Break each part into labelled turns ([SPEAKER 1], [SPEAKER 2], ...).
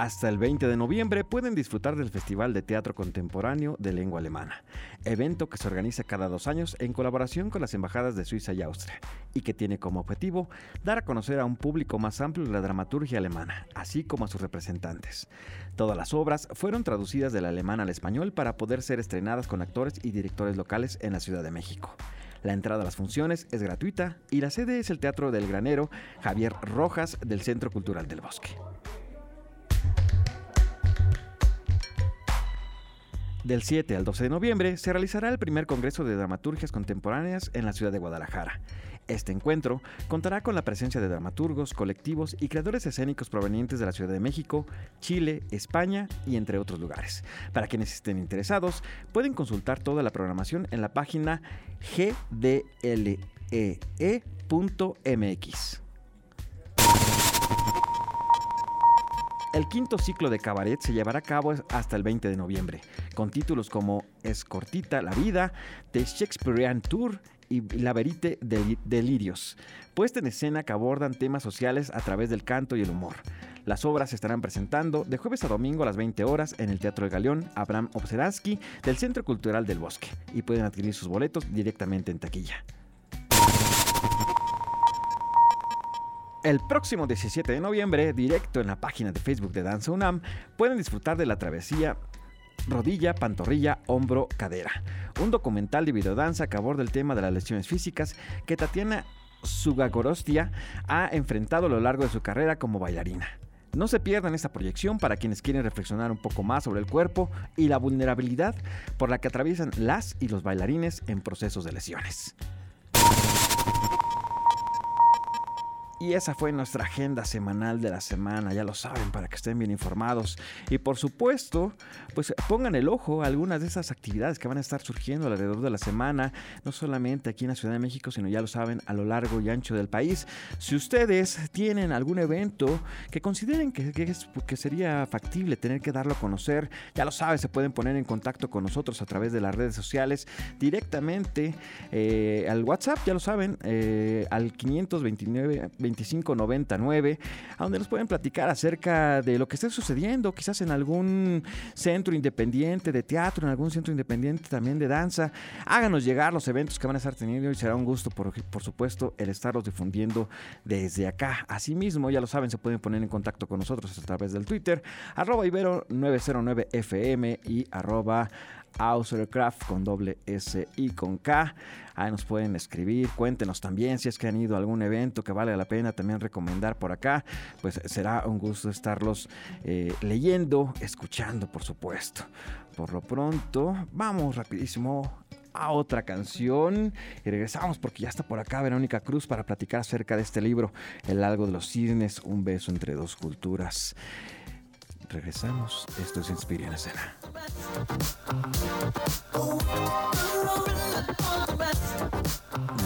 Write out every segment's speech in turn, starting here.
[SPEAKER 1] Hasta el 20 de noviembre pueden disfrutar del Festival de Teatro Contemporáneo de Lengua Alemana, evento que se organiza cada dos años en colaboración con las embajadas de Suiza y Austria, y que tiene como objetivo dar a conocer a un público más amplio la dramaturgia alemana, así como a sus representantes. Todas las obras fueron traducidas del alemán al español para poder ser estrenadas con actores y directores locales en la Ciudad de México. La entrada a las funciones es gratuita y la sede es el Teatro del Granero Javier Rojas del Centro Cultural del Bosque. Del 7 al 12 de noviembre se realizará el primer Congreso de Dramaturgias Contemporáneas en la ciudad de Guadalajara. Este encuentro contará con la presencia de dramaturgos, colectivos y creadores escénicos provenientes de la Ciudad de México, Chile, España y entre otros lugares. Para quienes estén interesados, pueden consultar toda la programación en la página gdlee.mx. El quinto ciclo de cabaret se llevará a cabo hasta el 20 de noviembre, con títulos como Es cortita la vida, The Shakespearean Tour y La Verite del Delirios, puesta en escena que abordan temas sociales a través del canto y el humor. Las obras se estarán presentando de jueves a domingo a las 20 horas en el Teatro de Galeón Abraham Obseransky del Centro Cultural del Bosque y pueden adquirir sus boletos directamente en taquilla. El próximo 17 de noviembre, directo en la página de Facebook de Danza UNAM, pueden disfrutar de la travesía rodilla, pantorrilla, hombro, cadera. Un documental de videodanza que aborda el tema de las lesiones físicas que Tatiana Sugagorostia ha enfrentado a lo largo de su carrera como bailarina. No se pierdan esta proyección para quienes quieren reflexionar un poco más sobre el cuerpo y la vulnerabilidad por la que atraviesan las y los bailarines en procesos de lesiones. Y esa fue nuestra agenda semanal de la semana, ya lo saben, para que estén bien informados. Y por supuesto, pues pongan el ojo a algunas de esas actividades que van a estar surgiendo alrededor de la semana, no solamente aquí en la Ciudad de México, sino ya lo saben, a lo largo y ancho del país. Si ustedes tienen algún evento que consideren que, que, sería factible tener que darlo a conocer, ya lo saben, se pueden poner en contacto con nosotros a través de las redes sociales directamente eh, al WhatsApp, ya lo saben, eh, al 529 2599, a donde nos pueden platicar acerca de lo que esté sucediendo, quizás en algún centro independiente de teatro, en algún centro independiente también de danza. Háganos llegar los eventos que van a estar teniendo y será un gusto, por, por supuesto, el estarlos difundiendo desde acá. Asimismo, ya lo saben, se pueden poner en contacto con nosotros a través del Twitter, arroba ibero909fm y arroba Ausercraft con doble S y con K. Ahí nos pueden escribir, cuéntenos también si es que han ido a algún evento que vale la pena también recomendar por acá. Pues será un gusto estarlos eh, leyendo, escuchando, por supuesto. Por lo pronto, vamos rapidísimo a otra canción y regresamos porque ya está por acá Verónica Cruz para platicar acerca de este libro, El algo de los cisnes, un beso entre dos culturas. Regresamos, esto es Inspira en escena.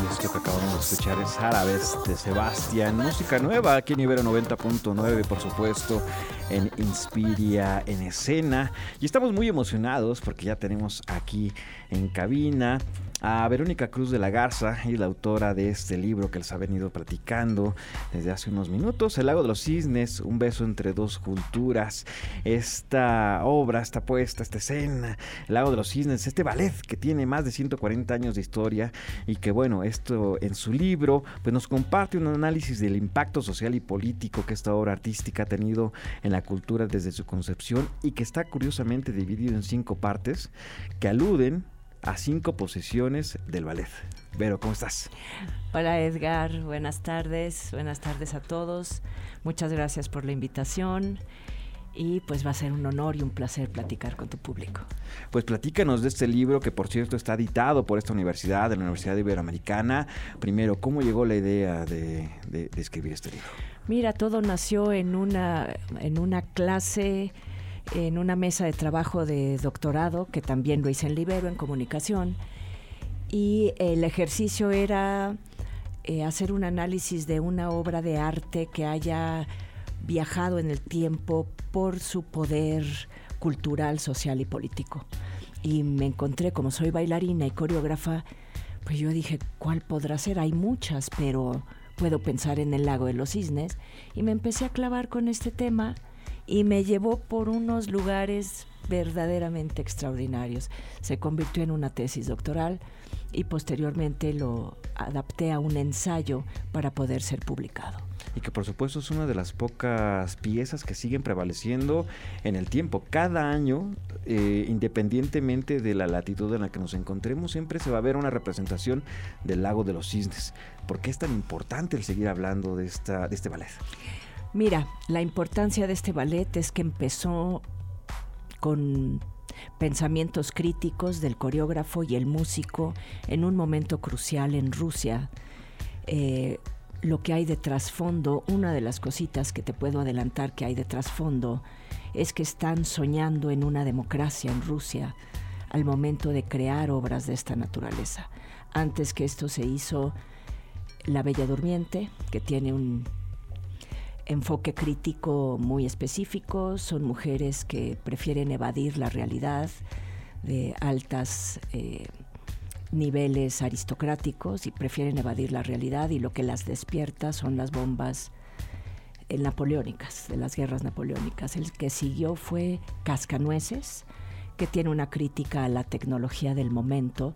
[SPEAKER 1] Y esto que acabamos de escuchar es Árabes de Sebastián, música nueva aquí en Ibero 90.9, por supuesto, en Inspiria en escena. Y estamos muy emocionados porque ya tenemos aquí en cabina a Verónica Cruz de la Garza, y la autora de este libro que les ha venido platicando desde hace unos minutos, El lago de los cisnes, un beso entre dos culturas. Esta obra está puesta, esta escena, El lago de los cisnes, este ballet que tiene más de 140 años de historia y que bueno, esto en su libro pues nos comparte un análisis del impacto social y político que esta obra artística ha tenido en la cultura desde su concepción y que está curiosamente dividido en cinco partes que aluden a cinco posiciones del ballet. Vero, ¿cómo estás?
[SPEAKER 2] Hola Edgar, buenas tardes, buenas tardes a todos. Muchas gracias por la invitación. y pues va a ser un honor y un placer platicar con tu público.
[SPEAKER 1] Pues platícanos de este libro que por cierto está editado por esta universidad, de la Universidad Iberoamericana. Primero, ¿cómo llegó la idea de, de escribir este libro?
[SPEAKER 2] Mira, todo nació en una, en una clase, en una mesa de trabajo de doctorado, que también lo hice en Libero, en comunicación, y el ejercicio era eh, hacer un análisis de una obra de arte que haya viajado en el tiempo por su poder cultural, social y político. Y me encontré, como soy bailarina y coreógrafa, pues yo dije, ¿cuál podrá ser? Hay muchas, pero puedo pensar en el lago de los cisnes. Y me empecé a clavar con este tema y me llevó por unos lugares verdaderamente extraordinarios. Se convirtió en una tesis doctoral y posteriormente lo adapté a un ensayo para poder ser publicado
[SPEAKER 1] y que por supuesto es una de las pocas piezas que siguen prevaleciendo en el tiempo. Cada año, eh, independientemente de la latitud en la que nos encontremos, siempre se va a ver una representación del lago de los cisnes. ¿Por qué es tan importante el seguir hablando de, esta, de este ballet?
[SPEAKER 2] Mira, la importancia de este ballet es que empezó con pensamientos críticos del coreógrafo y el músico en un momento crucial en Rusia. Eh, lo que hay de trasfondo, una de las cositas que te puedo adelantar que hay de trasfondo es que están soñando en una democracia en Rusia al momento de crear obras de esta naturaleza. Antes que esto se hizo La Bella Durmiente, que tiene un enfoque crítico muy específico, son mujeres que prefieren evadir la realidad de altas... Eh, niveles aristocráticos y prefieren evadir la realidad y lo que las despierta son las bombas eh, napoleónicas, de las guerras napoleónicas. El que siguió fue Cascanueces, que tiene una crítica a la tecnología del momento,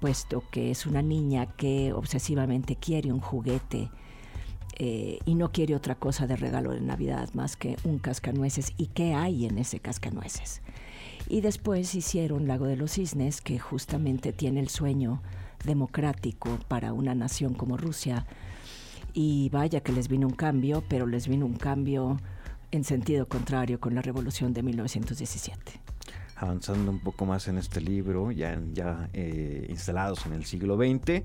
[SPEAKER 2] puesto que es una niña que obsesivamente quiere un juguete eh, y no quiere otra cosa de regalo de Navidad más que un cascanueces. ¿Y qué hay en ese cascanueces? Y después hicieron Lago de los Cisnes, que justamente tiene el sueño democrático para una nación como Rusia. Y vaya que les vino un cambio, pero les vino un cambio en sentido contrario con la revolución de 1917.
[SPEAKER 1] Avanzando un poco más en este libro, ya, ya eh, instalados en el siglo XX,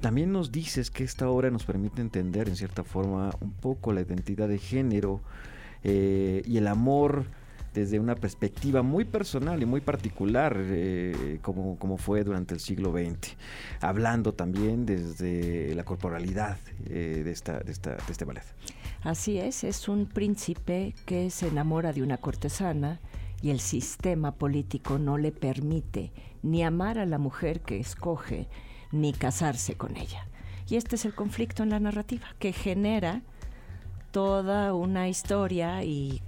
[SPEAKER 1] también nos dices que esta obra nos permite entender en cierta forma un poco la identidad de género eh, y el amor desde una perspectiva muy personal y muy particular, eh, como, como, fue durante el siglo XX, hablando también desde la corporalidad eh, de, esta, de, esta, de este ballet.
[SPEAKER 2] Así es, es un príncipe que se enamora de una cortesana y el sistema político no le permite ni amar a la mujer que escoge, ni casarse con ella. Y este es el conflicto en la narrativa que genera toda una historia y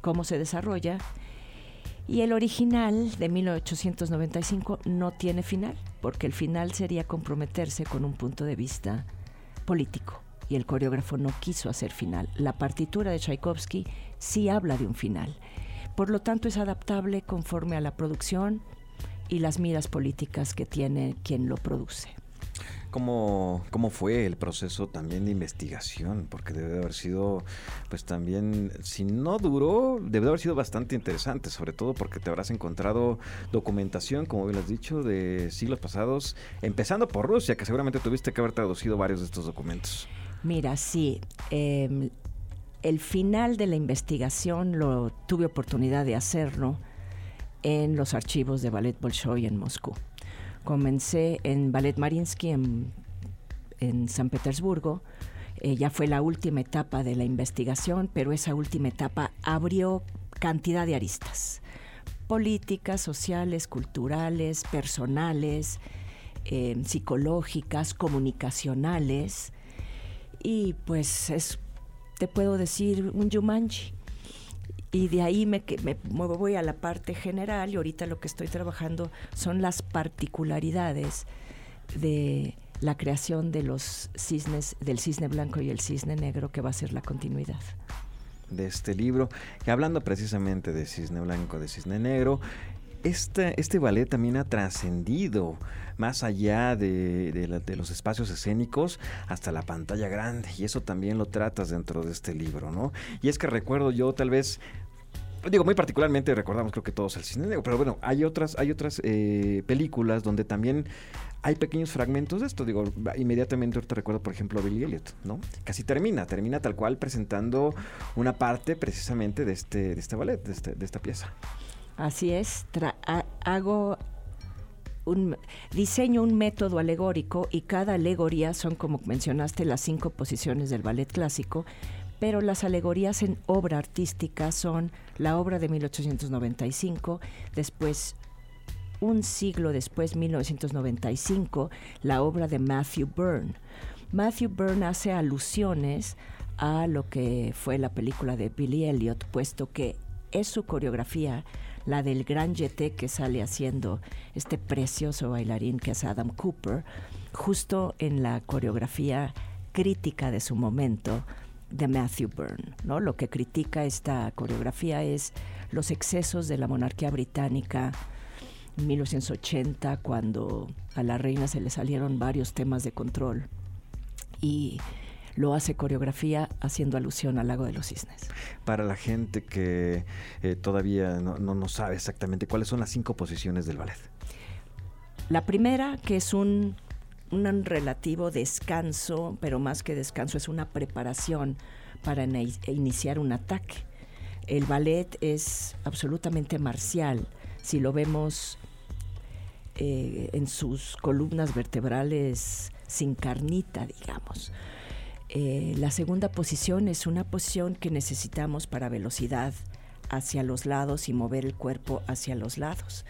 [SPEAKER 2] cómo se desarrolla. Y el original de 1895 no tiene final, porque el final sería comprometerse con un punto de vista político. Y el coreógrafo no quiso hacer final. La partitura de Tchaikovsky sí habla de un final. Por lo tanto, es adaptable conforme a la producción y las miras políticas que tiene quien lo produce.
[SPEAKER 1] ¿Cómo, ¿Cómo fue el proceso también de investigación? Porque debe de haber sido, pues también, si no duró, debe de haber sido bastante interesante, sobre todo porque te habrás encontrado documentación, como bien has dicho, de siglos pasados, empezando por Rusia, que seguramente tuviste que haber traducido varios de estos documentos.
[SPEAKER 2] Mira, sí. Em, el final de la investigación lo tuve oportunidad de hacerlo en los archivos de Ballet Bolshoi en Moscú. Comencé en Ballet Marinsky en, San Petersburgo. Eh, ya fue la última etapa de la investigación, pero esa última etapa abrió cantidad de aristas políticas, sociales, culturales, personales, eh, psicológicas, comunicacionales. Y pues es, te puedo decir, un Jumanji y de ahí me, me, voy a la parte general y ahorita lo que estoy trabajando son las particularidades de la creación de los cisnes, del cisne blanco y el cisne negro, que va a ser la continuidad
[SPEAKER 1] de este libro. Y hablando precisamente de cisne blanco, de cisne negro, este, ballet también ha trascendido más allá de, los espacios escénicos hasta la pantalla grande y eso también lo tratas dentro de este libro, ¿no? Y es que recuerdo yo tal vez Digo, muy particularmente recordamos creo que todos el cine pero bueno, hay otras, hay otras eh, películas donde también hay pequeños fragmentos de esto. Digo, inmediatamente ahorita recuerdo, por ejemplo, a Billy Elliot, ¿no? Casi termina, termina tal cual presentando una parte precisamente de este, de este ballet, de, este, de esta pieza.
[SPEAKER 2] Así es, hago un, diseño un método alegórico y cada alegoría son, como mencionaste, las cinco posiciones del ballet clásico, pero las alegorías en obra artística son la obra de 1895, después un siglo después, 1995, la obra de Matthew Byrne. Matthew Byrne hace alusiones a lo que fue la película de Billy Elliot, puesto que es su coreografía, la del gran jeté que sale haciendo este precioso bailarín que es Adam Cooper, justo en la coreografía crítica de su momento de Matthew Byrne. ¿no? Lo que critica esta coreografía es los excesos de la monarquía británica, 1980, cuando a la reina se le salieron varios temas de control. Y lo hace coreografía haciendo alusión al lago de los cisnes.
[SPEAKER 1] Para la gente que eh, todavía no, no, sabe exactamente cuáles son las cinco posiciones del ballet.
[SPEAKER 2] La primera, que es un, un relativo descanso, pero más que descanso, es una preparación para iniciar un ataque. El ballet es absolutamente marcial. Si lo vemos eh, en sus columnas vertebrales sin carnita, digamos. Eh, la segunda posición es una posición que necesitamos para velocidad hacia los lados y mover el cuerpo hacia los lados.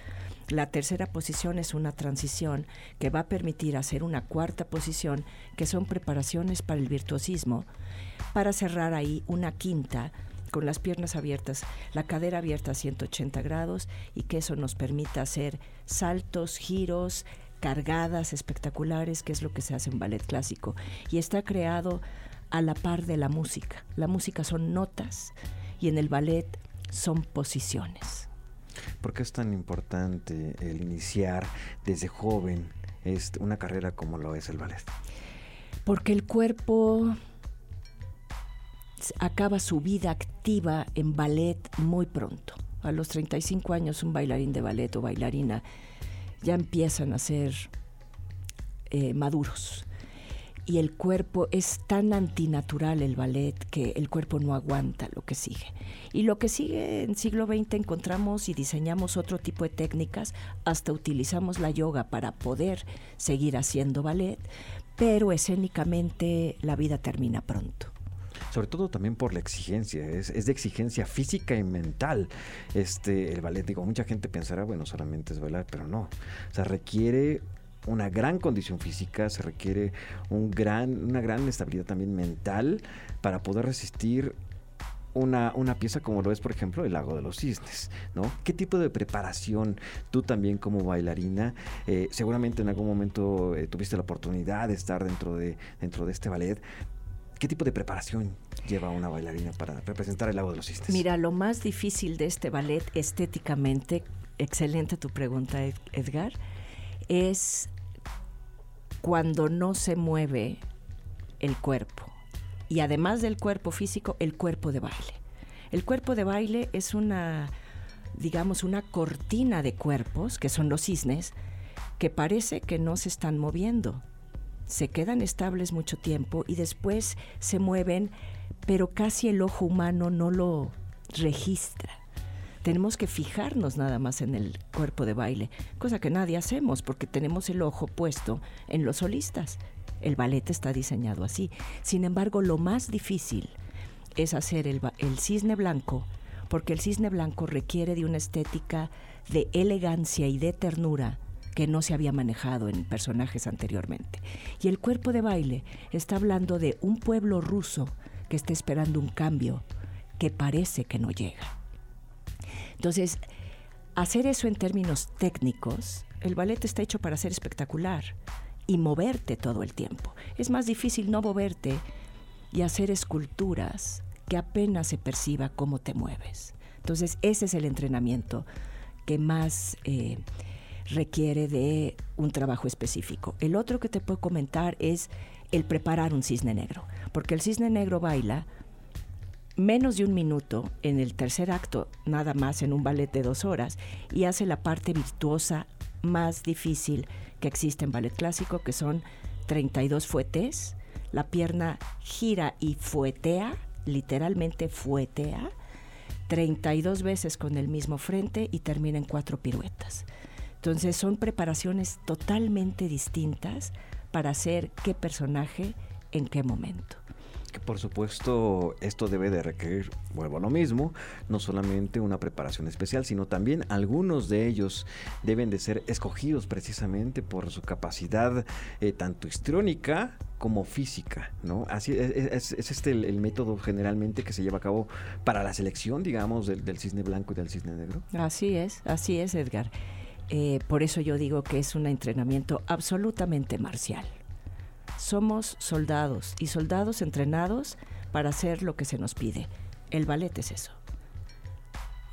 [SPEAKER 2] La tercera posición es una transición que va a permitir hacer una cuarta posición, que son preparaciones para el virtuosismo, para cerrar ahí una quinta con las piernas abiertas, la cadera abierta a 180 grados y que eso nos permita hacer saltos, giros, cargadas espectaculares, que es lo que se hace en ballet clásico. Y está creado a la par de la música. La música son notas y en el ballet son posiciones.
[SPEAKER 1] ¿Por qué es tan importante el iniciar desde joven una carrera como lo es el ballet?
[SPEAKER 2] Porque el cuerpo acaba su vida activa en ballet muy pronto. A los 35 años un bailarín de ballet o bailarina ya empiezan a ser eh, maduros. Y el cuerpo es tan antinatural el ballet que el cuerpo no aguanta lo que sigue. Y lo que sigue en siglo XX encontramos y diseñamos otro tipo de técnicas, hasta utilizamos la yoga para poder seguir haciendo ballet, pero escénicamente la vida termina pronto
[SPEAKER 1] sobre todo también por la exigencia, es, de exigencia física y mental. Este, el ballet, digo, mucha gente pensará, bueno, solamente es bailar, pero no. O sea, requiere una gran condición física, se requiere un gran, una gran estabilidad también mental para poder resistir una, una, pieza como lo es, por ejemplo, el Lago de los Cisnes, ¿no? ¿Qué tipo de preparación tú también como bailarina, eh, seguramente en algún momento eh, tuviste la oportunidad de estar dentro de, dentro de este ballet, ¿Qué tipo de preparación lleva una bailarina para representar el lago de los cisnes?
[SPEAKER 2] Mira, lo más difícil de este ballet estéticamente, excelente tu pregunta, Edgar, es cuando no se mueve el cuerpo. Y además del cuerpo físico, el cuerpo de baile. El cuerpo de baile es una, digamos, una cortina de cuerpos, que son los cisnes, que parece que no se están moviendo se quedan estables mucho tiempo y después se mueven, pero casi el ojo humano no lo registra. Tenemos que fijarnos nada más en el cuerpo de baile, cosa que nadie hacemos porque tenemos el ojo puesto en los solistas. El ballet está diseñado así. Sin embargo, lo más difícil es hacer el, el cisne blanco, porque el cisne blanco requiere de una estética de elegancia y de ternura que no se había manejado en personajes anteriormente. Y el cuerpo de baile está hablando de un pueblo ruso que está esperando un cambio que parece que no llega. Entonces, hacer eso en términos técnicos, el ballet está hecho para ser espectacular y moverte todo el tiempo. Es más difícil no moverte y hacer esculturas que apenas se perciba cómo te mueves. Entonces, ese es el entrenamiento que más eh, requiere de un trabajo específico. El otro que te puedo comentar es el preparar un cisne negro, porque el cisne negro baila menos de un minuto en el tercer acto, nada más en un ballet de dos horas, y hace la parte virtuosa más difícil que existe en ballet clásico, que son 32 fuetes. La pierna gira y fuetea, literalmente fuetea, 32 veces con el mismo frente y termina en cuatro piruetas. Entonces son preparaciones totalmente distintas para hacer qué personaje en qué momento
[SPEAKER 1] por supuesto esto debe de requerir, vuelvo a lo mismo, no solamente una preparación especial, sino también algunos de ellos deben de ser escogidos precisamente por su capacidad eh, tanto histrónica como física, ¿no? Así es, este el, método generalmente que se lleva a cabo para la selección, digamos, del, cisne blanco y del cisne negro.
[SPEAKER 2] Así es, así es, Edgar. Eh, por eso yo digo que es un entrenamiento absolutamente marcial somos soldados y soldados entrenados para hacer lo que se nos pide. El ballet es eso.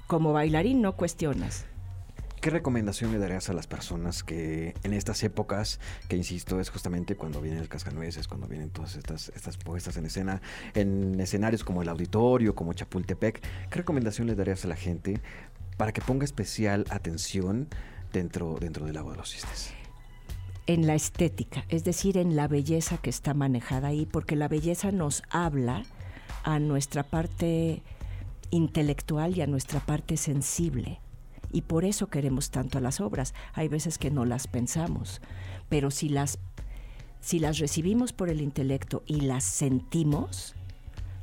[SPEAKER 2] Como bailarín no cuestionas.
[SPEAKER 1] ¿Qué recomendación le darías a las personas que en estas épocas, que insisto, es justamente cuando viene el cascanueces, cuando vienen todas estas, estas puestas en escena, en escenarios como el auditorio, como Chapultepec, ¿qué recomendación le darías a la gente para que ponga especial atención dentro, dentro del agua de los cisnes?
[SPEAKER 2] en la estética, es decir, en la belleza que está manejada ahí, porque la belleza nos habla a nuestra parte intelectual y a nuestra parte sensible. Y por eso queremos tanto a las obras. Hay veces que no las pensamos, pero si las, si las recibimos por el intelecto y las sentimos,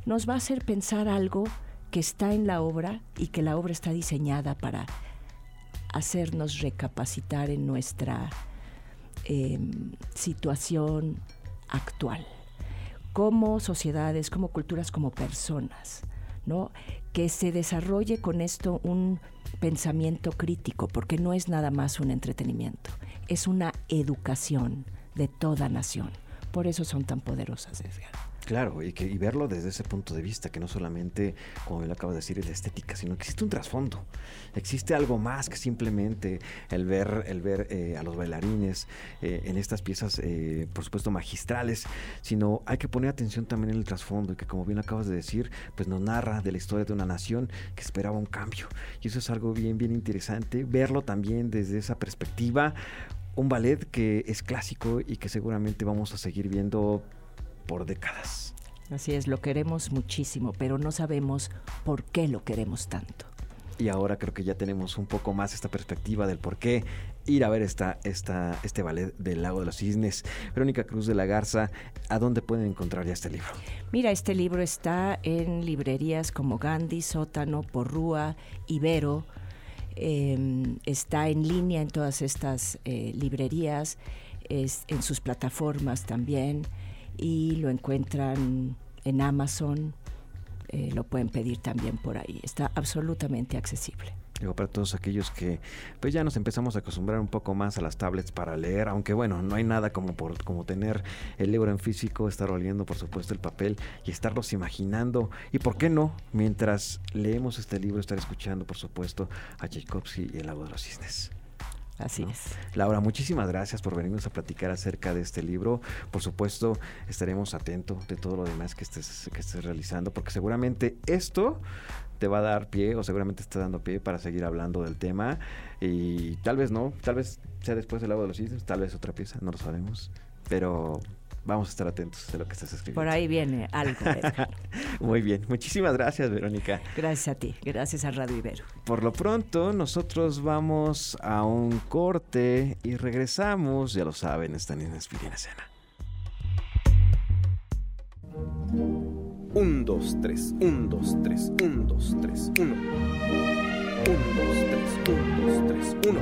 [SPEAKER 2] nos va a hacer pensar algo que está en la obra y que la obra está diseñada para hacernos recapacitar en nuestra Em, situación actual, como sociedades, como culturas, como personas, ¿no? Que se desarrolle con esto un pensamiento crítico, porque no es nada más un entretenimiento, es una educación de toda nación. Por eso son tan poderosas.
[SPEAKER 1] Claro, y, que, verlo desde ese punto de vista, que no solamente, como él acaba de decir, es la estética, sino que existe un trasfondo. Existe algo más que simplemente el ver, el ver eh, a los bailarines eh, en estas piezas, eh, por supuesto, magistrales, sino hay que poner atención también en el trasfondo y que, como bien acabas de decir, pues nos narra de la historia de una nación que esperaba un cambio. Y eso es algo bien, bien interesante, verlo también desde esa perspectiva. Un ballet que es clásico y que seguramente vamos a seguir viendo por décadas.
[SPEAKER 2] Así es, lo queremos muchísimo, pero no sabemos por qué lo queremos tanto.
[SPEAKER 1] Y ahora creo que ya tenemos un poco más esta perspectiva del por qué ir a ver esta, esta, este ballet del Lago de los Cisnes. Verónica Cruz de la Garza, ¿a dónde pueden encontrar ya este libro?
[SPEAKER 2] Mira, este libro está en librerías como Gandhi, Sótano, Porrúa, Ibero. Em, está en línea en todas estas eh, librerías, es, en sus plataformas también y lo encuentran en Amazon, eh, lo pueden pedir también por ahí. Está absolutamente accesible.
[SPEAKER 1] Digo, para todos aquellos que pues ya nos empezamos a acostumbrar un poco más a las tablets para leer, aunque bueno, no hay nada como por como tener el libro en físico, estar oliendo por supuesto el papel y estarlos imaginando. Y por qué no, mientras leemos este libro, estar escuchando por supuesto a Tchaikovsky y el agua de los cisnes.
[SPEAKER 2] Así es.
[SPEAKER 1] Laura, muchísimas gracias por venirnos a platicar acerca de este libro. Por supuesto, estaremos atentos de todo lo demás que estés, que estés realizando, porque seguramente esto te va a dar pie o seguramente está dando pie para seguir hablando del tema y tal vez no, tal vez sea después del agua de los cisnes, tal vez otra pieza, no lo sabemos, pero vamos a estar atentos de lo que estás escribiendo.
[SPEAKER 2] Por ahí viene algo.
[SPEAKER 1] Muy bien, muchísimas gracias Verónica.
[SPEAKER 2] Gracias a ti, gracias a Radio Ibero.
[SPEAKER 1] Por lo pronto nosotros vamos a un corte y regresamos, ya lo saben, están en Inspira Escena.
[SPEAKER 3] Un, dos, tres, un, dos, tres, un, dos, tres, uno. Un, dos, tres, un, dos, tres, uno.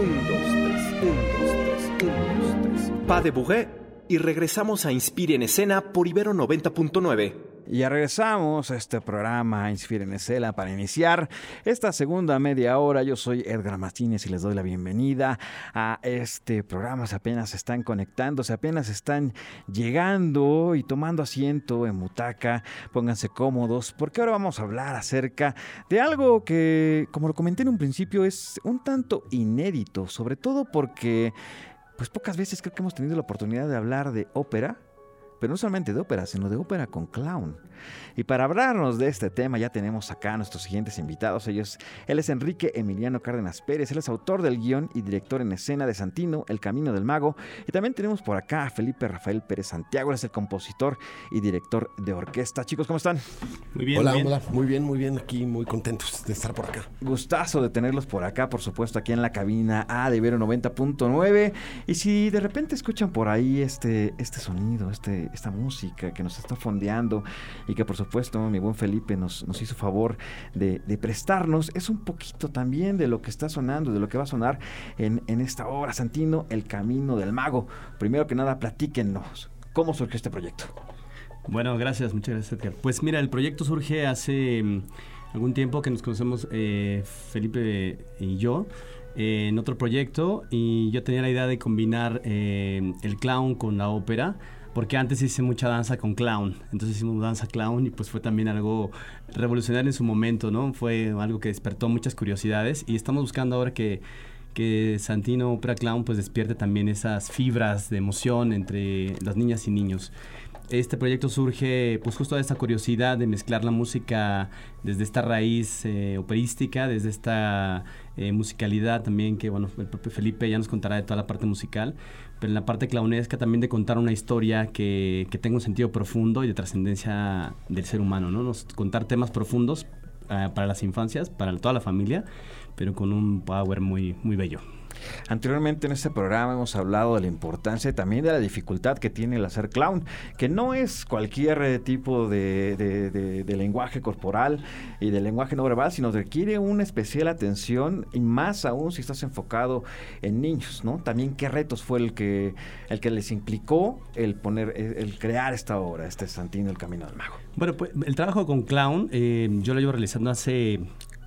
[SPEAKER 3] Un, dos, tres, un, dos, tres, un, dos, tres. Pas de Bourget y regresamos a Inspire en Escena por Ibero 90.9.
[SPEAKER 1] Y ya regresamos a este programa Inspire en Escena para iniciar esta segunda media hora. Yo soy Edgar Martínez y les doy la bienvenida a este programa. Se apenas están conectando, se apenas están llegando y tomando asiento en Mutaca. Pónganse cómodos porque ahora vamos a hablar acerca de algo que, como lo comenté en un principio, es un tanto inédito, sobre todo porque pues pocas veces creo que hemos tenido la oportunidad de hablar de ópera pero no solamente de ópera, sino de ópera con clown. Y para hablarnos de este tema ya tenemos acá a nuestros siguientes invitados. Ellos, él es Enrique Emiliano Cárdenas Pérez, él es autor del guion y director en escena de Santino, El Camino del Mago. Y también tenemos por acá a Felipe Rafael Pérez Santiago, él es el compositor y director de orquesta. Chicos, ¿cómo están?
[SPEAKER 4] Muy bien.
[SPEAKER 5] Hola,
[SPEAKER 4] muy bien.
[SPEAKER 5] hola, muy bien, muy bien, aquí muy contentos de estar por acá.
[SPEAKER 1] Gustazo de tenerlos por acá, por supuesto, aquí en la cabina A de Ibero 90.9. Y si de repente escuchan por ahí este, este sonido, este, esta música que nos está fondeando y que por supuesto mi buen Felipe nos, nos hizo favor de, prestarnos, es un poquito también de lo que está sonando, de lo que va a sonar en, en esta obra, Santino, El Camino del Mago. Primero que nada, platíquenos, ¿cómo surgió este proyecto?
[SPEAKER 4] Bueno, gracias, muchas gracias, Edgar. Pues mira, el proyecto surge hace mm, algún tiempo que nos conocemos eh, Felipe y yo eh, en otro proyecto y yo tenía la idea de combinar eh, el clown con la ópera. Porque antes hice mucha danza con clown, entonces hicimos danza clown y pues fue también algo revolucionario en su momento, ¿no? Fue algo que despertó muchas curiosidades y estamos buscando ahora que, que Santino Opera Clown pues despierte también esas fibras de emoción entre las niñas y niños. Este proyecto surge pues justo de esta curiosidad de mezclar la música desde esta raíz eh, operística, desde esta eh, musicalidad también que bueno, el propio Felipe ya nos contará de toda la parte musical, pero en la parte clownesca también de contar una historia que, que tenga un sentido profundo y de trascendencia del ser humano, ¿no? Nos, contar temas profundos eh, para las infancias, para toda la familia, pero con un power muy, muy bello.
[SPEAKER 1] Anteriormente en este programa hemos hablado de la importancia y también de la dificultad que tiene el hacer clown, que no es cualquier eh, tipo de, lenguaje corporal y de lenguaje no verbal, sino requiere una especial atención y más aún si estás enfocado en niños, ¿no? También qué retos fue el que, el que les implicó el poner, el, el crear esta obra, este Santino, el Camino del Mago.
[SPEAKER 4] Bueno, pues el trabajo con clown eh, yo lo llevo realizando hace,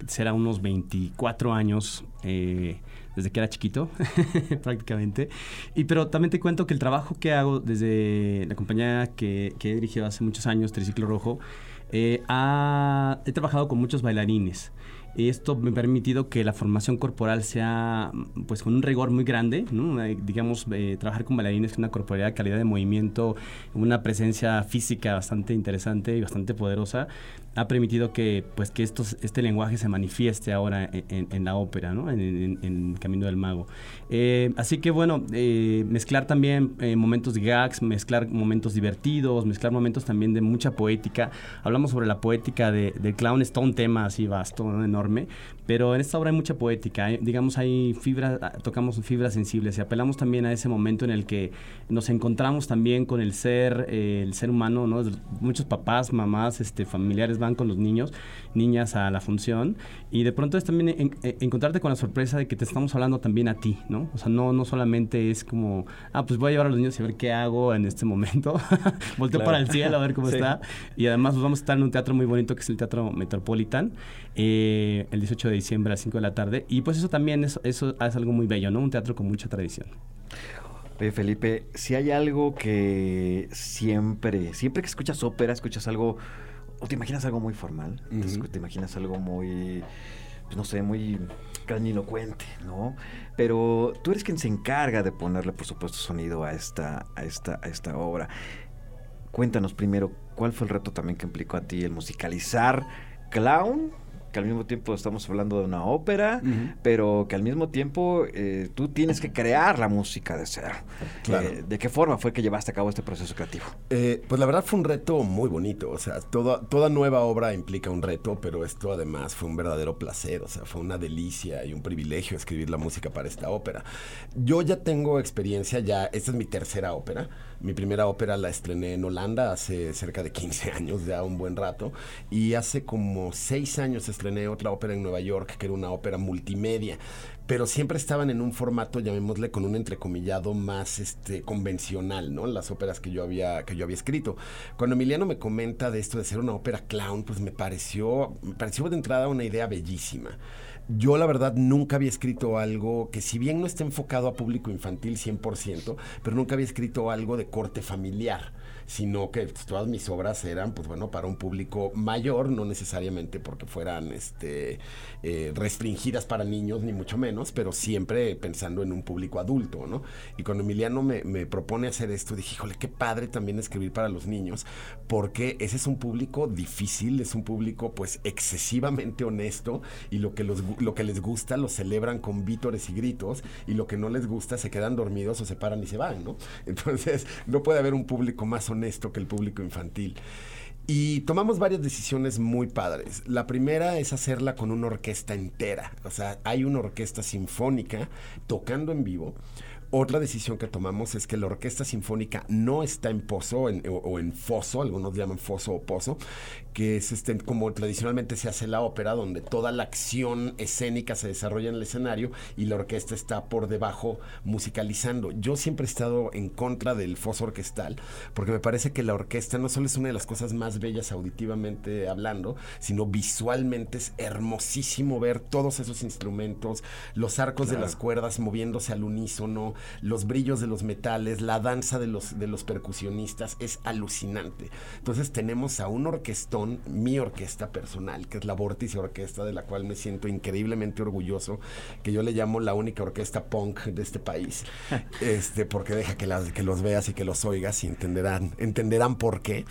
[SPEAKER 4] será unos 24 años, eh, desde que era chiquito, prácticamente. Y pero también te cuento que el trabajo que hago desde la compañía que, que he dirigido hace muchos años, Triciclo Rojo, eh, ha- he trabajado con muchos bailarines. Esto me ha permitido que la formación corporal sea pues con un rigor muy grande, ¿no? Eh, digamos, eh, trabajar con bailarines con una corporalidad, calidad de movimiento, una presencia física bastante interesante y bastante poderosa, ha permitido que pues que estos, este lenguaje se manifieste ahora en, en- en la ópera, ¿no? en, en- Camino del Mago. Eh, así que bueno, eh, mezclar también eh, momentos gags, mezclar momentos divertidos, mezclar momentos también de mucha poética. Hablamos sobre la poética de, del clown, es todo un tema así vasto, ¿no? enorme, pero en esta obra hay mucha poética. hay- digamos, hay fibras, ah, tocamos fibras sensibles y apelamos también a ese momento en el que nos encontramos también con el ser, eh, el ser humano, ¿no? Muchos papás, mamás, este, familiares van con los niños, niñas a la función y de pronto es también en- en- encontrarte con la sorpresa de que te estamos hablando también a ti, ¿no? O sea, no, no solamente es como, ah, pues voy a llevar a los niños y a ver qué hago en este momento, volteo
[SPEAKER 1] Claro.
[SPEAKER 4] para el cielo a ver cómo
[SPEAKER 1] Sí.
[SPEAKER 4] está y además pues, vamos a estar en un teatro muy bonito que es el Teatro Metropolitan eh, el 18 de diciembre a las 5 de la tarde y pues eso también es, eso es algo muy bello, ¿no? Un teatro con mucha tradición.
[SPEAKER 1] Oye, Felipe, si hay algo que siempre, siempre que escuchas ópera, escuchas algo, o te imaginas algo muy formal, escu- te imaginas algo muy, pues, no sé, muy grandilocuente, ¿no? Pero tú eres quien se encarga de ponerle, por supuesto, sonido a esta, a esta, a esta obra. Cuéntanos primero, ¿cuál fue el reto también que implicó a ti el musicalizar clown? Que al mismo tiempo estamos hablando de una ópera, pero que al mismo tiempo eh, tú tienes que crear la música de cero.
[SPEAKER 5] Claro.
[SPEAKER 1] Eh, ¿De qué forma fue que llevaste a cabo este proceso creativo?
[SPEAKER 5] Eh, pues la verdad fue un reto muy bonito, o sea, toda, toda nueva obra implica un reto, pero esto además fue un verdadero placer, o sea, fue una delicia y un privilegio escribir la música para esta ópera. Yo ya tengo experiencia, ya, esta es mi tercera ópera, mi primera ópera la estrené en Holanda hace cerca de 15 años, ya un buen rato, y hace como 6 años estrené otra ópera en Nueva York, que era una ópera multimedia pero siempre estaban en un formato, llamémosle, con un entrecomillado más este, convencional, ¿no? Las óperas que yo, había, que yo había escrito. Cuando Emiliano me comenta de esto de ser una ópera clown, pues me pareció, me pareció de entrada una idea bellísima. Yo la verdad nunca había escrito algo que si bien no está enfocado a público infantil 100%, pero nunca había escrito algo de corte familiar. Sino que todas mis obras eran, pues bueno, para un público mayor, no necesariamente porque fueran este, eh, restringidas para niños, ni mucho menos, pero siempre pensando en un público adulto, ¿no? Y cuando Emiliano me, me propone hacer esto, dije, híjole, qué padre también escribir para los niños, porque ese es un público difícil, es un público pues excesivamente honesto y lo que, los, lo que les gusta lo celebran con vítores y gritos y lo que no les gusta se quedan dormidos o se paran y se van, ¿no? Entonces no puede haber un público más honesto que el público infantil. Y tomamos varias decisiones muy padres. La primera es hacerla con una orquesta entera. O sea, hay una orquesta sinfónica tocando en vivo otra decisión que tomamos es que la orquesta sinfónica no está en pozo o, o, en foso, algunos llaman foso o pozo, que es este, como tradicionalmente se hace la ópera, donde toda la acción escénica se desarrolla en el escenario y la orquesta está por debajo musicalizando. Yo siempre he estado en contra del foso orquestal, porque me parece que la orquesta no solo es una de las cosas más bellas auditivamente hablando, sino visualmente es hermosísimo ver todos esos instrumentos, los arcos claro. de las cuerdas moviéndose al unísono, los brillos de los metales, la danza de los, de los percusionistas, es alucinante. Entonces tenemos a un orquestón, mi orquesta personal, que es la Vórtice Orquesta, de la cual me siento increíblemente orgulloso, que yo le llamo la única orquesta punk de este país, este, porque deja que, las, que los veas y que los oigas y entenderán, entenderán por qué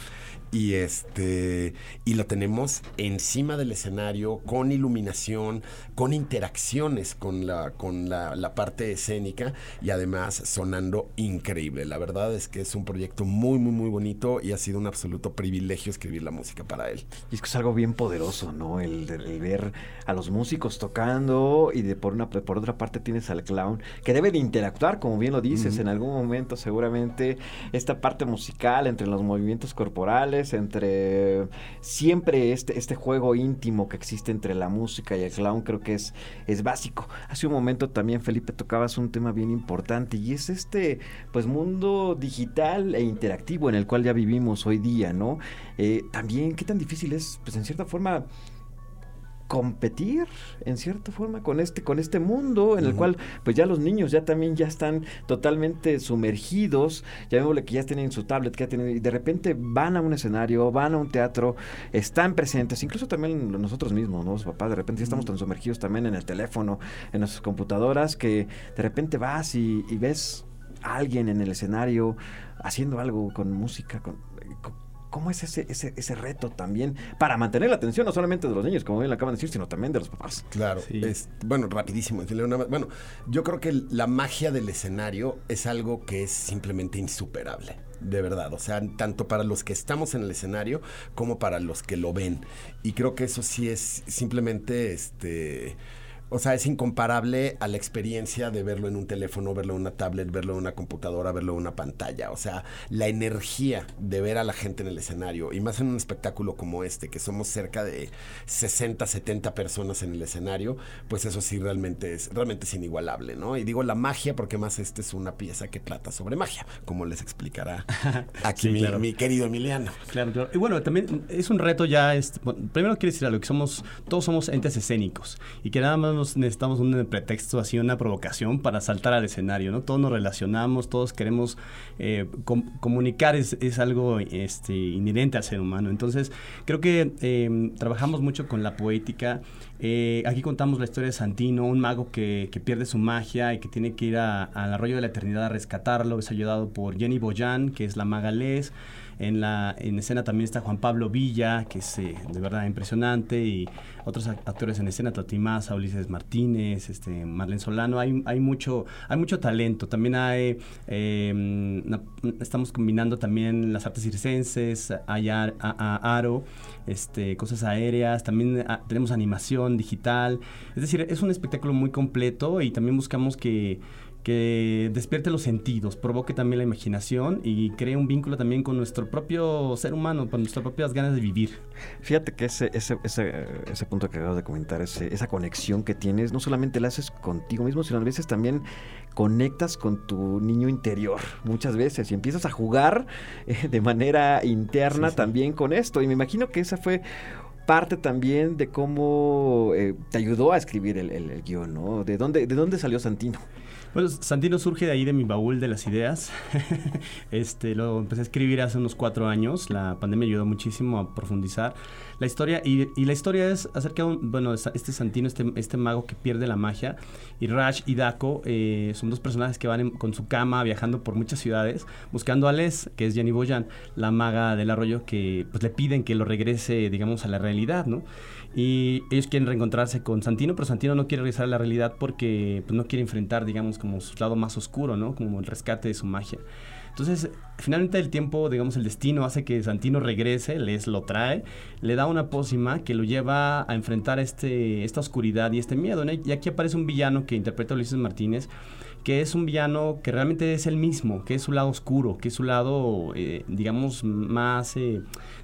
[SPEAKER 5] y este y lo tenemos encima del escenario con iluminación con interacciones con la con la, la, parte escénica y además sonando increíble. La verdad es que es un proyecto muy muy muy bonito y ha sido un absoluto privilegio escribir la música para él.
[SPEAKER 1] Y es que es algo bien poderoso no el, el ver a los músicos tocando y de por una por otra parte tienes al clown que debe de interactuar como bien lo dices uh -huh. en algún momento seguramente esta parte musical entre los movimientos corporales entre siempre este, este juego íntimo que existe entre la música y el clown creo que es, es básico. Hace un momento también Felipe tocabas un tema bien importante y es este pues mundo digital e interactivo en el cual ya vivimos hoy día, ¿no? Eh, también qué tan difícil es pues en cierta forma competir en cierta forma con este con este mundo en el uh -huh. cual pues ya los niños ya también ya están totalmente sumergidos ya vemos que ya tienen su tablet que ya tienen y de repente van a un escenario van a un teatro están presentes incluso también nosotros mismos ¿no? los papás de repente ya estamos tan sumergidos también en el teléfono en nuestras computadoras que de repente vas y, y ves a alguien en el escenario haciendo algo con música con, con ¿Cómo es ese, ese, ese, reto también para mantener la atención no solamente de los niños, como bien lo acaban de decir, sino también de los papás?
[SPEAKER 5] Claro, sí. es, bueno, rapidísimo. Bueno, yo creo que la magia del escenario es algo que es simplemente insuperable de verdad, o sea, tanto para los que estamos en el escenario como para los que lo ven. Y creo que eso sí es simplemente este o sea, es incomparable a la experiencia de verlo en un teléfono, verlo en una tablet, verlo en una computadora, verlo en una pantalla. O sea, la energía de ver a la gente en el escenario, y más en un espectáculo como este, que somos cerca de 60, 70 personas en el escenario, pues eso sí realmente es, realmente es inigualable, ¿no? Y digo la magia porque más esta es una pieza que trata sobre magia, como les explicará aquí sí, mi, claro. mi, querido Emiliano.
[SPEAKER 4] Claro, claro. Y bueno, también es un reto ya, este, bueno, primero quiero decir algo, que somos, todos somos entes escénicos, y que nada más necesitamos un pretexto, así una provocación para saltar al escenario, ¿no? Todos nos relacionamos, todos queremos eh, com comunicar, es, es, algo este, inherente al ser humano. Entonces, creo que eh, trabajamos mucho con la poética. Eh, aquí contamos la historia de Santino, un mago que, que pierde su magia y que tiene que ir al arroyo de la eternidad a rescatarlo. Es ayudado por Jenny Boyan, que es la maga Les. En, la, en escena también está Juan Pablo Villa, que es eh, de verdad impresionante, y otros actores en escena, Toti Maza, Ulises Martínez, este, Marlene Solano. Hay, hay, mucho, hay mucho talento. También hay, eh, estamos combinando también las artes circenses, hay a, a, aro, este, cosas aéreas, también a, tenemos animación digital. Es decir, es un espectáculo muy completo y también buscamos que que despierte los sentidos, provoque también la imaginación y cree un vínculo también con nuestro propio ser humano, con nuestras propias ganas de vivir.
[SPEAKER 1] Fíjate que ese, ese, ese, ese punto que acabas de comentar, ese, esa conexión que tienes, no solamente la haces contigo mismo, sino a veces también conectas con tu niño interior muchas veces y empiezas a jugar eh, de manera interna sí, sí. también con esto. Y me imagino que esa fue parte también de cómo eh, te ayudó a escribir el, el- el guion, ¿no? ¿De dónde, ¿De dónde salió Santino?
[SPEAKER 4] Pues Santino surge de ahí de mi baúl de las ideas. este, lo empecé a escribir hace unos cuatro años. La pandemia ayudó muchísimo a profundizar la historia. Y, la historia es acerca de un, bueno, este Santino, este, este mago que pierde la magia. Y Rash y Daco eh, son dos personajes que van con su cama viajando por muchas ciudades buscando a Les, que es Jenny Boyan, la maga del arroyo, que pues le piden que lo regrese, digamos, a la realidad, ¿no? Y ellos quieren reencontrarse con Santino, pero Santino no quiere regresar a la realidad porque pues, no quiere enfrentar, digamos, como su lado más oscuro, ¿no? Como el rescate de su magia. Entonces, finalmente el tiempo, digamos, el destino hace que Santino regrese, les lo trae, le da una pócima que lo lleva a enfrentar este, esta oscuridad y este miedo. Y aquí aparece un villano que interpreta Ulises Martínez, que es un villano que realmente es el mismo, que es su lado oscuro, que es su lado, eh, digamos, más eh,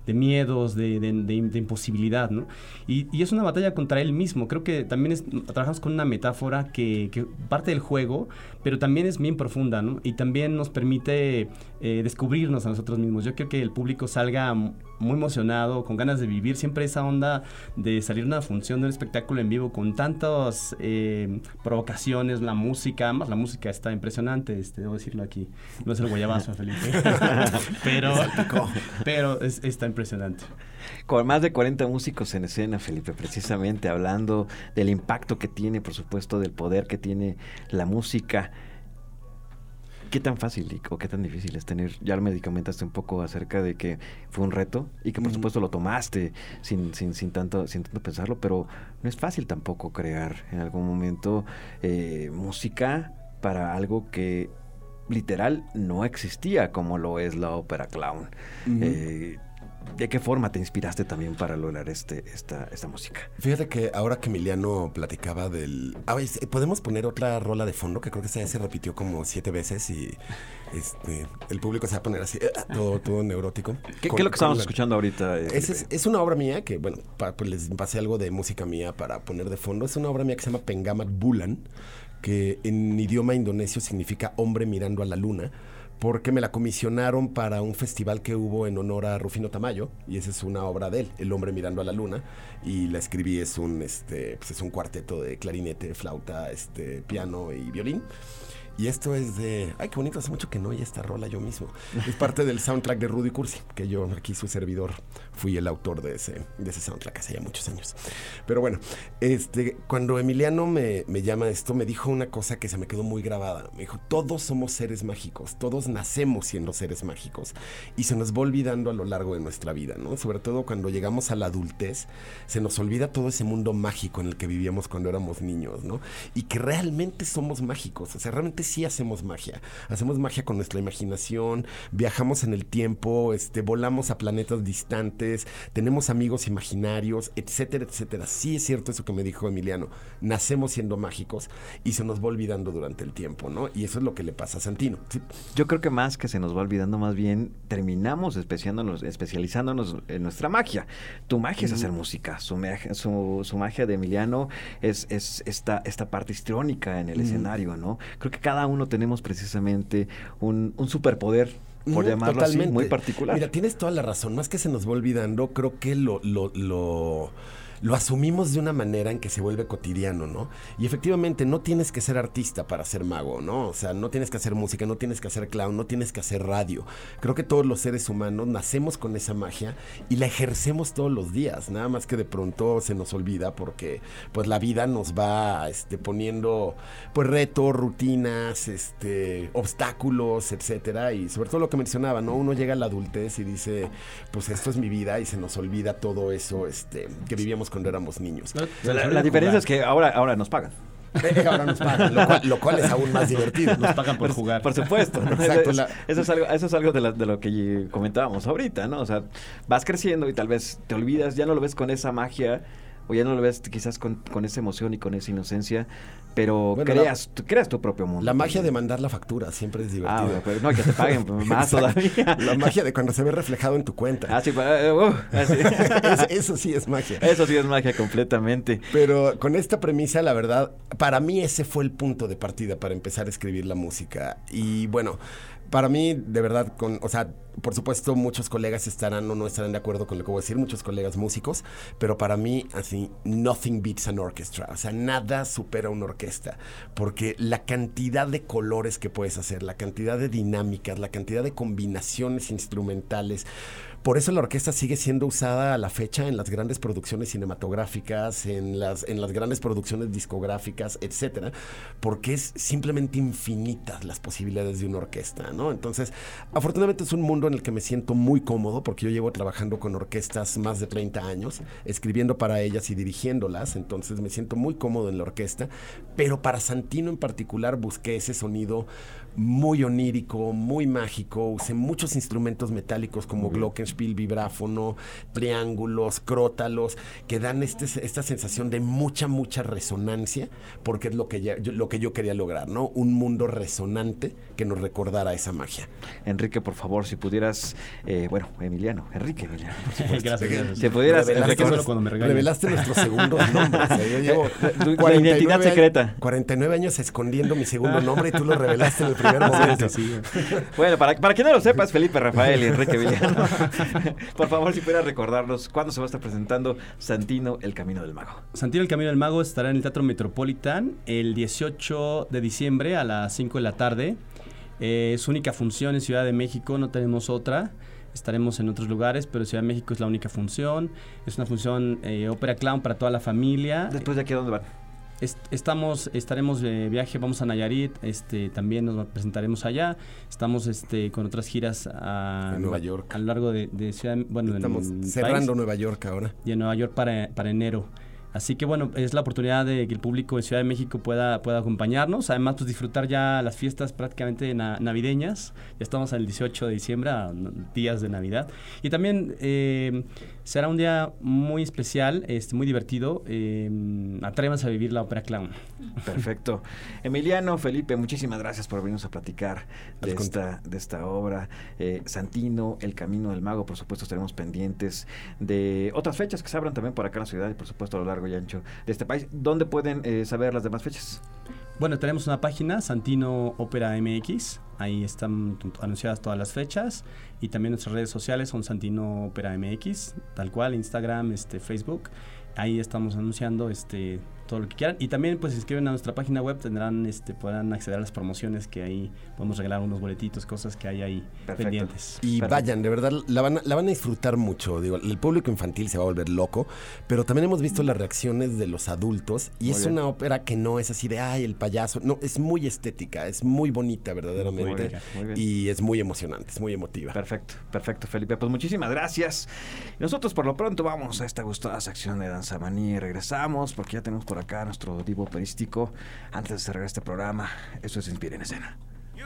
[SPEAKER 4] de miedos, de, de- de- imposibilidad, ¿no? Y, y es una batalla contra él mismo. Creo que también es- trabajamos con una metáfora que, que parte del juego, pero también es bien profunda, ¿no? Y también nos permite eh, descubrirnos a nosotros mismos. Yo creo que el público salga muy emocionado, con ganas de vivir siempre esa onda de salir una función, de un espectáculo en vivo con tantas eh, provocaciones, la música, más la música está impresionante, este, debo decirlo aquí. No es el guayabazo, Felipe. pero pero es- está impresionante.
[SPEAKER 1] Con más de 40 músicos en escena, Felipe, precisamente hablando del impacto que tiene, por supuesto, del poder que tiene la música. ¿Qué tan fácil o qué tan difícil es tener? Ya me comentaste un poco acerca de que fue un reto y que por supuesto lo tomaste sin, sin, sin, tanto, sin tanto pensarlo, pero no es fácil tampoco crear en algún momento eh, música para algo que literal no existía como lo es la ópera clown. Eh, ¿De qué forma te inspiraste también para lograr este, esta, esta música?
[SPEAKER 5] Fíjate que ahora que Emiliano platicaba del... A ver, ¿podemos poner otra rola de fondo? Que creo que esa ya se repitió como siete veces y este, el público se va a poner así, eh, todo, todo neurótico.
[SPEAKER 1] ¿Qué,
[SPEAKER 5] Con-
[SPEAKER 1] qué es lo que
[SPEAKER 5] con
[SPEAKER 1] estamos
[SPEAKER 5] la-
[SPEAKER 1] escuchando ahorita?
[SPEAKER 5] es, es una obra mía que, bueno, pa- pues les pasé algo de música mía para poner de fondo. Es una obra mía que se llama Pengamat Bulan, que en idioma indonesio significa hombre mirando a la luna, porque me la comisionaron para un festival que hubo en honor a Rufino Tamayo, y esa es una obra de él, El hombre mirando a la luna, y la escribí, es un, este, pues es un cuarteto de clarinete, flauta, este, piano y violín. Y esto es de. Ay, qué bonito, hace mucho que no oí esta rola yo mismo. Es parte del soundtrack de Rudy Cursi, que yo, aquí su servidor, fui el autor de ese, de ese soundtrack hace ya muchos años. Pero bueno, este, cuando Emiliano me, me llama esto, me dijo una cosa que se me quedó muy grabada. Me dijo: Todos somos seres mágicos, todos nacemos siendo seres mágicos. Y se nos va olvidando a lo largo de nuestra vida, ¿no? Sobre todo cuando llegamos a la adultez, se nos olvida todo ese mundo mágico en el que vivíamos cuando éramos niños, ¿no? Y que realmente somos mágicos, o sea, realmente sí hacemos magia. Hacemos magia con nuestra imaginación, viajamos en el tiempo, este, volamos a planetas distantes, tenemos amigos imaginarios, etcétera, etcétera. Sí es cierto eso que me dijo Emiliano, nacemos siendo mágicos y se nos va olvidando durante el tiempo, ¿no? Y eso es lo que le pasa a Santino. Sí,
[SPEAKER 1] Yo creo que más que se nos va olvidando, más bien terminamos especiándonos- especializándonos en nuestra magia. Tu magia es hacer música, su, magia- su, su magia de Emiliano es, es esta, esta parte histriónica en el escenario, ¿no? Creo que cada uno tenemos precisamente un, un superpoder, por llamarlo así, muy particular.
[SPEAKER 5] Mira, tienes toda la razón. Más que se nos va olvidando, creo que lo, lo, lo, lo asumimos de una manera en que se vuelve cotidiano, ¿no? Y efectivamente, no tienes que ser artista para ser mago, ¿no? O sea, no tienes que hacer música, no tienes que hacer clown, no tienes que hacer radio. Creo que todos los seres humanos nacemos con esa magia y la ejercemos todos los días. Nada más que de pronto se nos olvida porque, pues, la vida nos va este, poniendo, pues, retos, rutinas, este, obstáculos, etcétera. Y sobre todo lo que mencionaba, ¿no? Uno llega a la adultez y dice, pues, esto es mi vida y se nos olvida todo eso, este, que vivíamos cuando éramos niños.
[SPEAKER 1] la, la diferencia es que ahora, ahora nos pagan.
[SPEAKER 5] Eh, Ahora nos pagan, lo cual, lo cual es aún más divertido.
[SPEAKER 4] Nos pagan por jugar.
[SPEAKER 1] Por supuesto. ¿no?
[SPEAKER 5] Exacto,
[SPEAKER 1] Eso, es,
[SPEAKER 5] la-
[SPEAKER 1] eso es algo, eso es algo de, la- de lo que comentábamos ahorita, ¿no? O sea, vas creciendo y tal vez te olvidas, ya no lo ves con esa magia o ya no lo ves quizás con, con esa emoción y con esa inocencia, pero
[SPEAKER 5] Bueno,
[SPEAKER 1] creas, tu, creas tu propio mundo.
[SPEAKER 5] La magia de mandar la factura siempre es
[SPEAKER 1] Ah,
[SPEAKER 5] divertida.
[SPEAKER 1] bueno, pero no, que te paguen pues, más todavía.
[SPEAKER 5] La magia de cuando se ve reflejado en tu cuenta.
[SPEAKER 1] Ah, sí, pa- eh, uh, así.
[SPEAKER 5] Es- eso sí es magia.
[SPEAKER 1] Eso sí es magia completamente.
[SPEAKER 5] Pero con esta premisa, la verdad, para mí ese fue el punto de partida para empezar a escribir la música. Y bueno, para mí, de verdad, con, o sea, por supuesto, muchos colegas estarán o no estarán de acuerdo con lo que voy a decir, muchos colegas músicos, pero para mí, así, nothing beats an orchestra. O sea, nada supera una orquesta, porque la cantidad de colores que puedes hacer, la cantidad de dinámicas, la cantidad de combinaciones instrumentales, por eso la orquesta sigue siendo usada a la fecha en las grandes producciones cinematográficas, en las, en las grandes producciones discográficas, etcétera, porque es simplemente infinitas las posibilidades de una orquesta, ¿no? Entonces, afortunadamente es un mundo en el que me siento muy cómodo, porque yo llevo trabajando con orquestas más de 30 años, escribiendo para ellas y dirigiéndolas, entonces me siento muy cómodo en la orquesta, pero para Santino en particular busqué ese sonido muy onírico, muy mágico. Usé muchos instrumentos metálicos como glockenspiel, vibráfono, triángulos, crótalos, que dan este, esta sensación de mucha, mucha resonancia, porque es lo que, ya- yo, lo que yo quería lograr, ¿no? Un mundo resonante que nos recordara esa magia.
[SPEAKER 1] Enrique, por favor, si pudieras, eh, bueno, Emiliano, Enrique Emiliano, por supuesto.
[SPEAKER 4] gracias, gracias.
[SPEAKER 1] Si pudieras
[SPEAKER 5] Revelaste,
[SPEAKER 4] Enrique cuando me
[SPEAKER 5] revelaste nuestros segundos nombres. ¿eh? Yo llevo
[SPEAKER 1] Tu- tu
[SPEAKER 5] 49
[SPEAKER 1] identidad
[SPEAKER 5] años-
[SPEAKER 1] secreta.
[SPEAKER 5] 49 años escondiendo mi segundo nombre y tú lo revelaste en el primer momento.
[SPEAKER 4] Sí, sí.
[SPEAKER 1] Bueno, para, para quien no lo sepa, es Felipe Rafael y Enrique Emiliano. por favor, si pudieras recordarnos cuándo se va a estar presentando Santino, El Camino del Mago.
[SPEAKER 4] Santino el Camino del Mago estará en el Teatro Metropolitan el 18 de diciembre a las 5 de la tarde. Eh, es única función en Ciudad de México, no tenemos otra. Estaremos en otros lugares, pero Ciudad de México es la única función. Es una función eh, ópera clown para toda la familia.
[SPEAKER 1] Después de aquí, ¿a dónde van?
[SPEAKER 4] Est- estamos, estaremos de viaje, vamos a Nayarit, este, también nos presentaremos allá. Estamos este, con otras giras a,
[SPEAKER 5] En Nueva York.
[SPEAKER 4] a lo largo de, de Ciudad, bueno,
[SPEAKER 5] Estamos
[SPEAKER 4] en
[SPEAKER 5] cerrando
[SPEAKER 4] país
[SPEAKER 5] Nueva York ahora.
[SPEAKER 4] y en Nueva York para, para enero. Así que bueno, es la oportunidad de que el público en Ciudad de México pueda, pueda acompañarnos. Además, pues disfrutar ya las fiestas prácticamente na- navideñas. Ya estamos el 18 de diciembre, días de Navidad. Y también eh, será un día muy especial, este, muy divertido. Eh, atrévanse a vivir la ópera clown.
[SPEAKER 1] Perfecto. Emiliano, Felipe, muchísimas gracias por venirnos a platicar de esta, de esta obra. Eh, Santino, El Camino del Mago, por supuesto, estaremos pendientes de otras fechas que se abran también por acá en la ciudad y, por supuesto, a lo largo de este país. ¿Dónde pueden eh, saber las demás fechas?
[SPEAKER 4] Bueno, tenemos una página, Santino Ópera MX. Ahí están anunciadas todas las fechas. Y también nuestras redes sociales son Santino Ópera MX, tal cual, Instagram, este, Facebook. Ahí estamos anunciando este, todo lo que quieran. Y también, pues, si inscriben a nuestra página web, tendrán, este, podrán acceder a las promociones que ahí podemos regalar unos boletitos, cosas que hay ahí
[SPEAKER 1] Perfecto.
[SPEAKER 4] pendientes.
[SPEAKER 5] Y
[SPEAKER 1] Perfecto.
[SPEAKER 5] vayan, de verdad, la van, a, la van a disfrutar mucho. Digo, el público infantil se va a volver loco, pero también hemos visto las reacciones de los adultos y
[SPEAKER 1] Muy
[SPEAKER 5] es
[SPEAKER 1] bien.
[SPEAKER 5] una ópera que no es así de, ay, el payaso. No, es muy estética, es muy bonita verdaderamente.
[SPEAKER 1] Muy bien, muy bien.
[SPEAKER 5] Y es muy emocionante, es muy emotiva.
[SPEAKER 1] Perfecto, perfecto, Felipe. Pues muchísimas gracias. Nosotros por lo pronto vamos a esta gustada sección de Danza Manía y regresamos porque ya tenemos por acá nuestro divo operístico. Antes de cerrar este programa, eso es Inspira en Escena. Y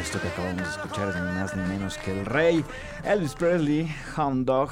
[SPEAKER 1] esto que acabamos de escuchar es ni más ni menos que el rey Elvis Presley, Hound Dog.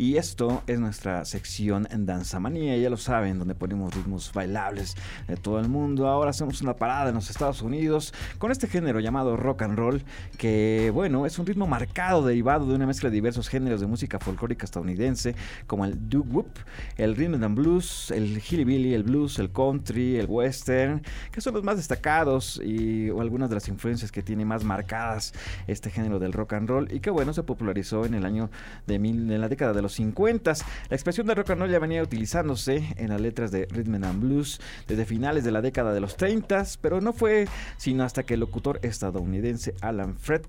[SPEAKER 1] Y esto es nuestra sección en Danza Manía, ya lo saben, donde ponemos ritmos bailables de todo el mundo. Ahora hacemos una parada en los Estados Unidos con este género llamado rock and roll, que bueno, es un ritmo marcado derivado de una mezcla de diversos géneros de música folclórica estadounidense, como el doo-wop, el rhythm and blues, el hillbilly, el blues, el country, el western, que son los más destacados y o algunas de las influencias que tiene más marcadas este género del rock and roll y que bueno se popularizó en el año de mil, en la década de los 50. La expresión de rock and roll ya venía utilizándose en las letras de rhythm and blues desde finales de la década de los 30, pero no fue sino hasta que el locutor estadounidense Alan Fred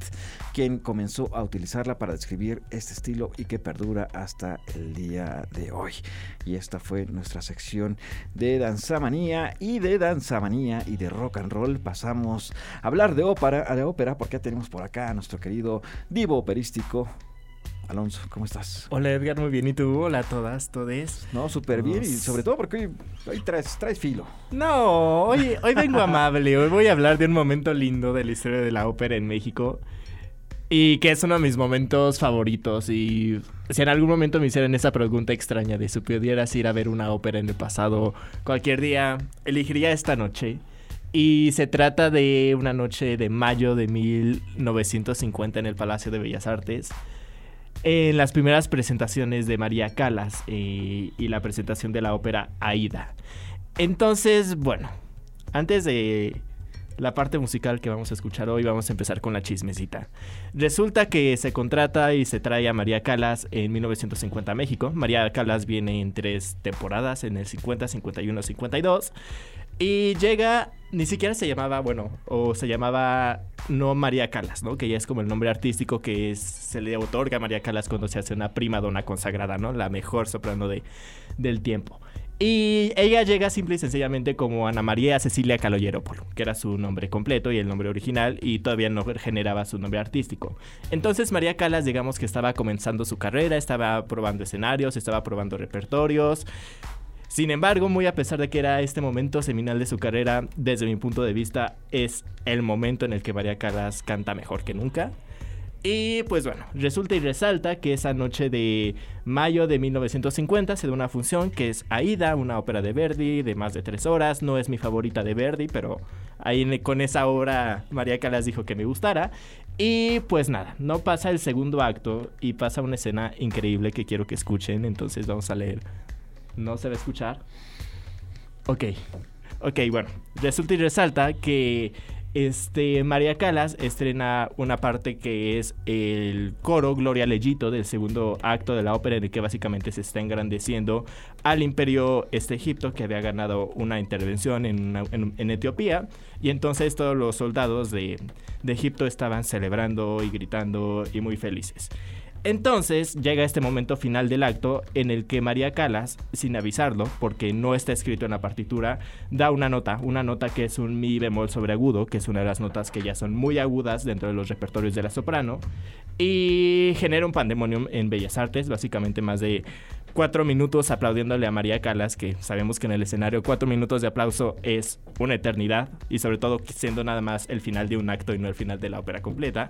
[SPEAKER 1] quien comenzó a utilizarla para describir este estilo y que perdura hasta el día de hoy. Y esta fue nuestra sección de danzamanía y de danzamanía y de rock and roll pasamos a hablar de ópera, a de ópera porque ya tenemos por acá a nuestro querido divo operístico Alonso, ¿cómo estás?
[SPEAKER 6] Hola Edgar, muy bien. ¿Y tú? Hola a todas, todes.
[SPEAKER 1] No, súper bien y sobre todo porque hoy, hoy traes, traes filo.
[SPEAKER 6] No, hoy, hoy vengo amable. Hoy voy a hablar de un momento lindo de la historia de la ópera en México. Y que es uno de mis momentos favoritos. Y si en algún momento me hicieran esa pregunta extraña de si pudieras ir a ver una ópera en el pasado cualquier día, elegiría esta noche. Y se trata de una noche de mayo de 1950 en el Palacio de Bellas Artes. En las primeras presentaciones de María Calas eh, y la presentación de la ópera Aida. Entonces, bueno, antes de la parte musical que vamos a escuchar hoy, vamos a empezar con la chismecita. Resulta que se contrata y se trae a María Calas en 1950 a México. María Calas viene en tres temporadas, en el 50, 51, 52. Y llega, ni siquiera se llamaba, bueno, o se llamaba no María Calas, ¿no? Que ya es como el nombre artístico que es- se le otorga a María Calas cuando se hace una prima donna consagrada, ¿no? La mejor soprano de, del tiempo. Y ella llega simple y sencillamente como Ana María Cecilia Caloyerópolo, que era su nombre completo y el nombre original, y todavía no generaba su nombre artístico. Entonces María Calas, digamos que estaba comenzando su carrera, estaba probando escenarios, estaba probando repertorios. Sin embargo, muy a pesar de que era este momento seminal de su carrera, desde mi punto de vista, es el momento en el que María Calas canta mejor que nunca. Y pues bueno, resulta y resalta que esa noche de mayo de 1950 se da una función que es Aida, una ópera de Verdi de más de tres horas. No es mi favorita de Verdi, pero ahí con esa obra María Calas dijo que me gustara. Y pues nada, no pasa el segundo acto y pasa una escena increíble que quiero que escuchen. Entonces vamos a leer. ¿No se va a escuchar? Ok. Ok, bueno. Resulta y resalta que este María Calas estrena una parte que es el coro Gloria Leyito del segundo acto de la ópera en el que básicamente se está engrandeciendo al imperio este Egipto que había ganado una intervención en, en- en Etiopía y entonces todos los soldados de, de Egipto estaban celebrando y gritando y muy felices. Entonces llega este momento final del acto en el que María Calas, sin avisarlo, porque no está escrito en la partitura, da una nota, una nota que es un mi bemol sobre agudo, que es una de las notas que ya son muy agudas dentro de los repertorios de la soprano, y genera un pandemonium en Bellas Artes, básicamente más de cuatro minutos aplaudiéndole a María Calas, que sabemos que en el escenario cuatro minutos de aplauso es una eternidad, y sobre todo siendo nada más el final de un acto y no el final de la ópera completa.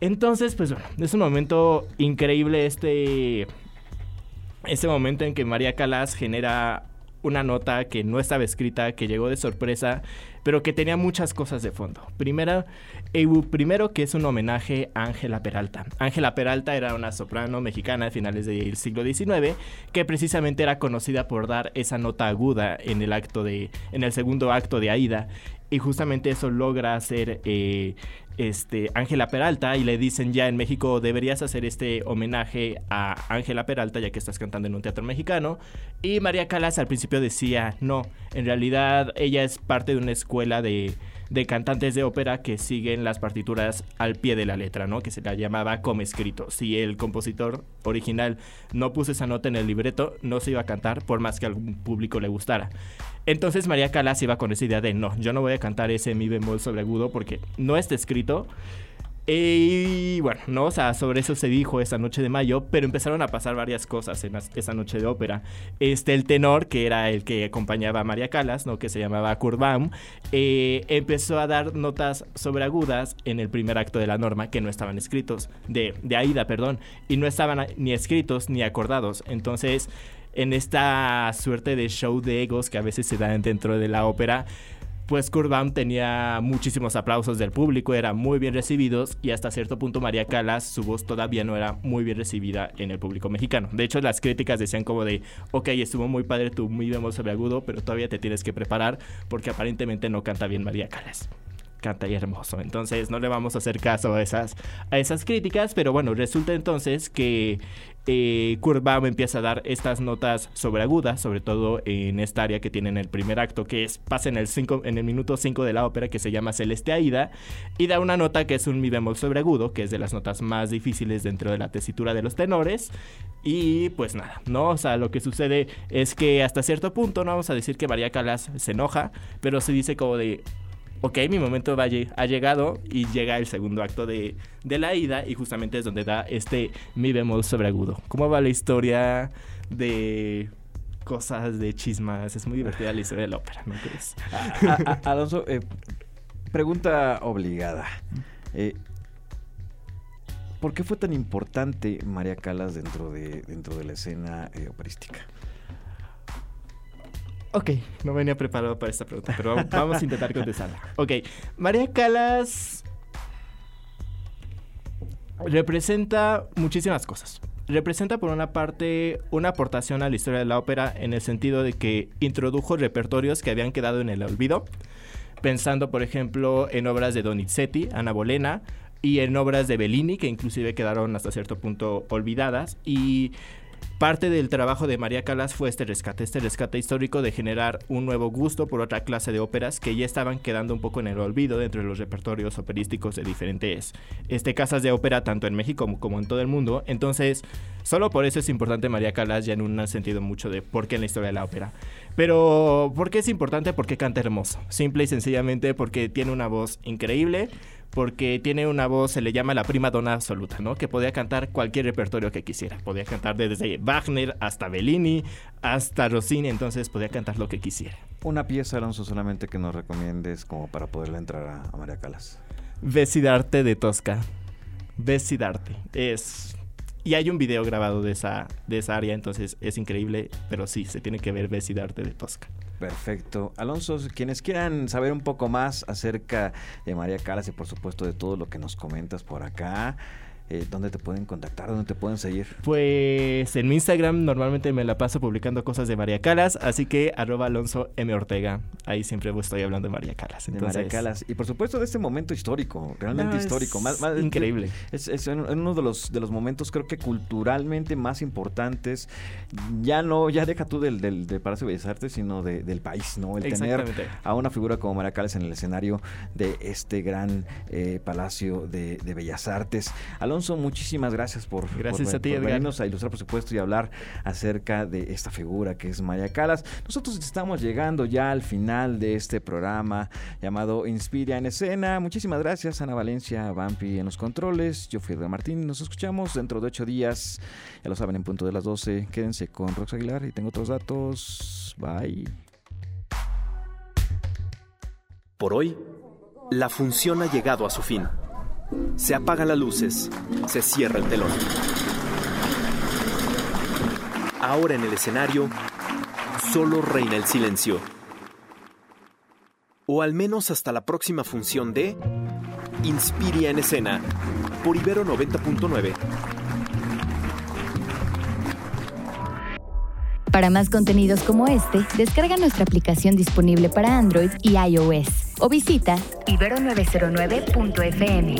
[SPEAKER 6] Entonces, pues bueno, es un momento increíble este, este momento en que María Calas genera una nota que no estaba escrita, que llegó de sorpresa, pero que tenía muchas cosas de fondo. Eh, primero que es un homenaje a Ángela Peralta. Ángela Peralta era una soprano mexicana de finales del siglo XIX que precisamente era conocida por dar esa nota aguda en el acto de, en el segundo acto de Aida y justamente eso logra hacer eh, este Ángela Peralta y le dicen ya en México deberías hacer este homenaje a Ángela Peralta ya que estás cantando en un teatro mexicano y María Calas al principio decía no en realidad ella es parte de una escuela de, de cantantes de ópera que siguen las partituras al pie de la letra no que se la llamaba como escrito si el compositor original no puso esa nota en el libreto no se iba a cantar por más que algún público le gustara entonces María Calas iba con esa idea de no, yo no voy a cantar ese mi bemol sobre agudo porque no está escrito. Y bueno, no, o sea, sobre eso se dijo esa noche de mayo, pero empezaron a pasar varias cosas en esa noche de ópera. Este, el tenor, que era el que acompañaba a María Calas, ¿no? Que se llamaba Kurt Baum, eh, empezó a dar notas sobreagudas en el primer acto de la norma que no estaban escritos, de, de Aida, perdón, y no estaban ni escritos ni acordados. Entonces, en esta suerte de show de egos que a veces se dan dentro de la ópera, pues Kurt Baum tenía muchísimos aplausos del público, eran muy bien recibidos y hasta cierto punto María Calas, su voz todavía no era muy bien recibida en el público mexicano. De hecho, las críticas decían como de, ok, estuvo muy padre tu muy bemol sobre agudo, pero todavía te tienes que preparar porque aparentemente no canta bien María Calas canta y hermoso. Entonces no le vamos a hacer caso a esas, a esas críticas, pero bueno, resulta entonces que eh, Kurt empieza a dar estas notas sobreagudas, sobre todo en esta área que tiene en el primer acto, que es pasa en el, cinco, en el minuto 5 de la ópera, que se llama Celeste Aida, y da una nota que es un mi bemol sobreagudo, que es de las notas más difíciles dentro de la tesitura de los tenores, y pues nada, ¿no? O sea, lo que sucede es que hasta cierto punto, no vamos a decir que María Calas se enoja, pero se dice como de, ok, mi momento va ha llegado y llega el segundo acto de, de la ida y justamente es donde da este mi bemol sobreagudo. ¿Cómo va la historia de cosas de chismas? Es muy divertida la historia de la ópera, ¿no crees?
[SPEAKER 1] A- a- Alonso, eh, pregunta obligada. Eh, ¿Por qué fue tan importante María Calas dentro de, dentro de la escena eh, operística?
[SPEAKER 6] Ok, no venía preparado para esta pregunta, pero vamos- a intentar contestarla. Ok, María Calas representa muchísimas cosas. Representa por una parte una aportación a la historia de la ópera en el sentido de que introdujo repertorios que habían quedado en el olvido, pensando por ejemplo en obras de Donizetti, Ana Bolena, y en obras de Bellini, que inclusive quedaron hasta cierto punto olvidadas, y Parte del trabajo de María Calas fue este rescate, este rescate histórico de generar un nuevo gusto por otra clase de óperas que ya estaban quedando un poco en el olvido dentro de los repertorios operísticos de diferentes este, casas de ópera, tanto en México como, en todo el mundo. Entonces, solo por eso es importante María Calas, ya en un sentido mucho de por qué en la historia de la ópera. Pero, ¿por qué es importante? Porque canta hermoso. Simple y sencillamente porque tiene una voz increíble, porque tiene una voz, se le llama la prima donna absoluta, ¿no? Que podía cantar cualquier repertorio que quisiera. Podía cantar desde Wagner hasta Bellini, hasta Rossini, entonces podía cantar lo que quisiera.
[SPEAKER 1] Una pieza, Alonso, solamente que nos recomiendes como para poderle entrar a, a María Calas.
[SPEAKER 6] Vesidarte de Tosca. Vesidarte. Es. Y hay un video grabado de esa, de esa área, entonces es increíble, pero sí, se tiene que ver Vesidarte de Tosca.
[SPEAKER 1] Perfecto. Alonso, quienes quieran saber un poco más acerca de María Calas y por supuesto de todo lo que nos comentas por acá, eh, ¿dónde te pueden contactar? ¿Dónde te pueden seguir?
[SPEAKER 6] Pues en mi Instagram normalmente me la paso publicando cosas de María Calas, así que arroba Alonso M. Ortega. Ahí siempre estoy hablando de María Calas.
[SPEAKER 1] De María Calas. Y por supuesto de este momento histórico, realmente
[SPEAKER 6] No,
[SPEAKER 1] histórico. Más, más-
[SPEAKER 6] increíble.
[SPEAKER 1] Es, uno de los, de los momentos creo que culturalmente más importantes. Ya no, ya deja tú del, del, del Palacio de Bellas Artes, sino de- del país, ¿no? El tener a una figura como María Calas en el escenario de este gran eh, Palacio de, de Bellas Artes. Alonso, muchísimas gracias por,
[SPEAKER 6] Gracias
[SPEAKER 1] por-
[SPEAKER 6] a ti,
[SPEAKER 1] por venirnos a ilustrar, por supuesto, y hablar acerca de esta figura que es María Calas. Nosotros estamos llegando ya al final de este programa llamado Inspira en Escena. Muchísimas gracias, Ana Valencia, Vampi en los controles. Yo fui Edgar Martín. Nos escuchamos dentro de ocho días. Ya lo saben, en punto de las 12. Quédense con Rox Aguilar y tengo otros datos. Bye.
[SPEAKER 3] Por hoy, la función ha llegado a su fin. Se apagan las luces, se cierra el telón. Ahora en el escenario, solo reina el silencio. O al menos hasta la próxima función de Inspiria en escena, por Ibero 90.9.
[SPEAKER 7] Para más contenidos como este, descarga nuestra aplicación disponible para Android y iOS o visita ibero909.fm.